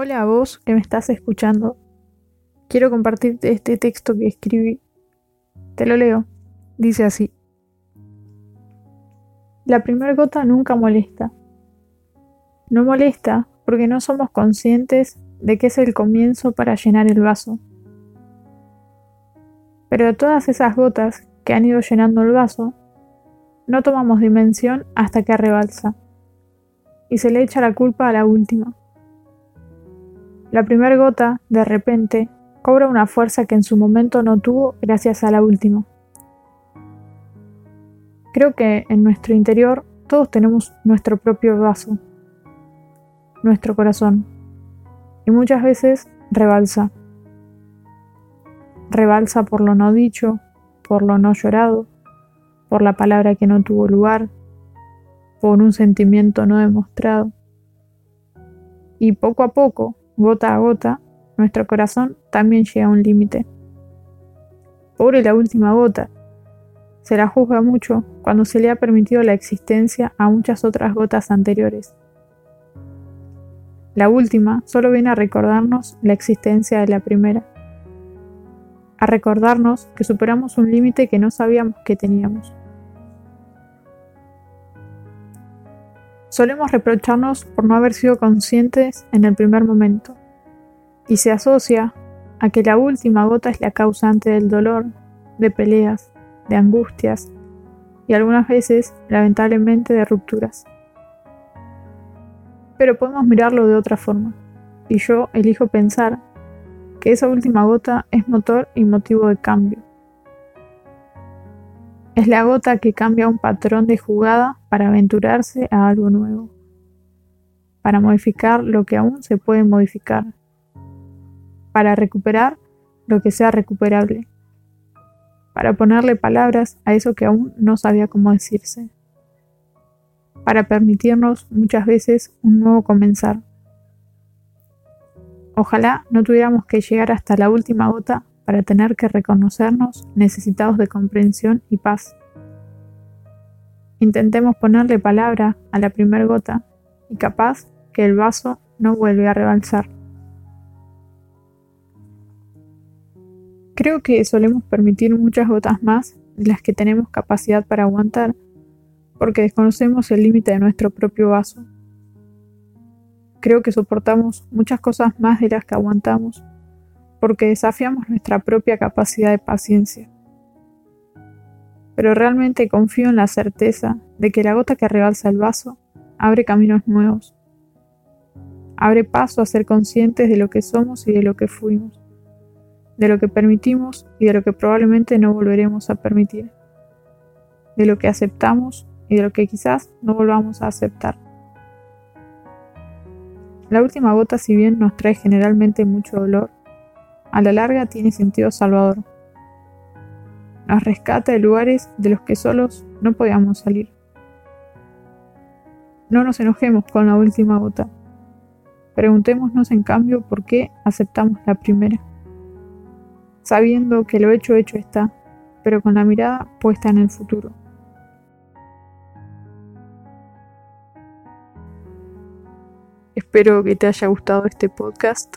Hola vos que me estás escuchando. Quiero compartirte este texto que escribí. Te lo leo. Dice así. La primera gota nunca molesta. No molesta porque no somos conscientes de que es el comienzo para llenar el vaso. Pero de todas esas gotas que han ido llenando el vaso, no tomamos dimensión hasta que rebalsa. Y se le echa la culpa a la última. La primera gota, de repente, cobra una fuerza que en su momento no tuvo gracias a la última. Creo que en nuestro interior todos tenemos nuestro propio vaso, nuestro corazón, y muchas veces rebalsa. Rebalsa por lo no dicho, por lo no llorado, por la palabra que no tuvo lugar, por un sentimiento no demostrado. Y poco a poco, gota a gota, nuestro corazón también llega a un límite. Pobre la última gota. Se la juzga mucho cuando se le ha permitido la existencia a muchas otras gotas anteriores. La última solo viene a recordarnos la existencia de la primera, a recordarnos que superamos un límite que no sabíamos que teníamos. Solemos reprocharnos por no haber sido conscientes en el primer momento, y se asocia a que la última gota es la causante del dolor, de peleas, de angustias y algunas veces, lamentablemente, de rupturas. Pero podemos mirarlo de otra forma, y yo elijo pensar que esa última gota es motor y motivo de cambio. Es la gota que cambia un patrón de jugada para aventurarse a algo nuevo, para modificar lo que aún se puede modificar, para recuperar lo que sea recuperable, para ponerle palabras a eso que aún no sabía cómo decirse, para permitirnos muchas veces un nuevo comenzar. Ojalá no tuviéramos que llegar hasta la última gota para tener que reconocernos necesitados de comprensión y paz. Intentemos ponerle palabra a la primera gota y capaz que el vaso no vuelve a rebalsar. Creo que solemos permitir muchas gotas más de las que tenemos capacidad para aguantar, porque desconocemos el límite de nuestro propio vaso. Creo que soportamos muchas cosas más de las que aguantamos porque desafiamos nuestra propia capacidad de paciencia. Pero realmente confío en la certeza de que la gota que rebalsa el vaso abre caminos nuevos, abre paso a ser conscientes de lo que somos y de lo que fuimos, de lo que permitimos y de lo que probablemente no volveremos a permitir, de lo que aceptamos y de lo que quizás no volvamos a aceptar. La última gota, si bien nos trae generalmente mucho dolor, a la larga tiene sentido salvador. Nos rescata de lugares de los que solos no podíamos salir. No nos enojemos con la última gota. Preguntémonos en cambio por qué aceptamos la primera, sabiendo que lo hecho hecho está, pero con la mirada puesta en el futuro. Espero que te haya gustado este podcast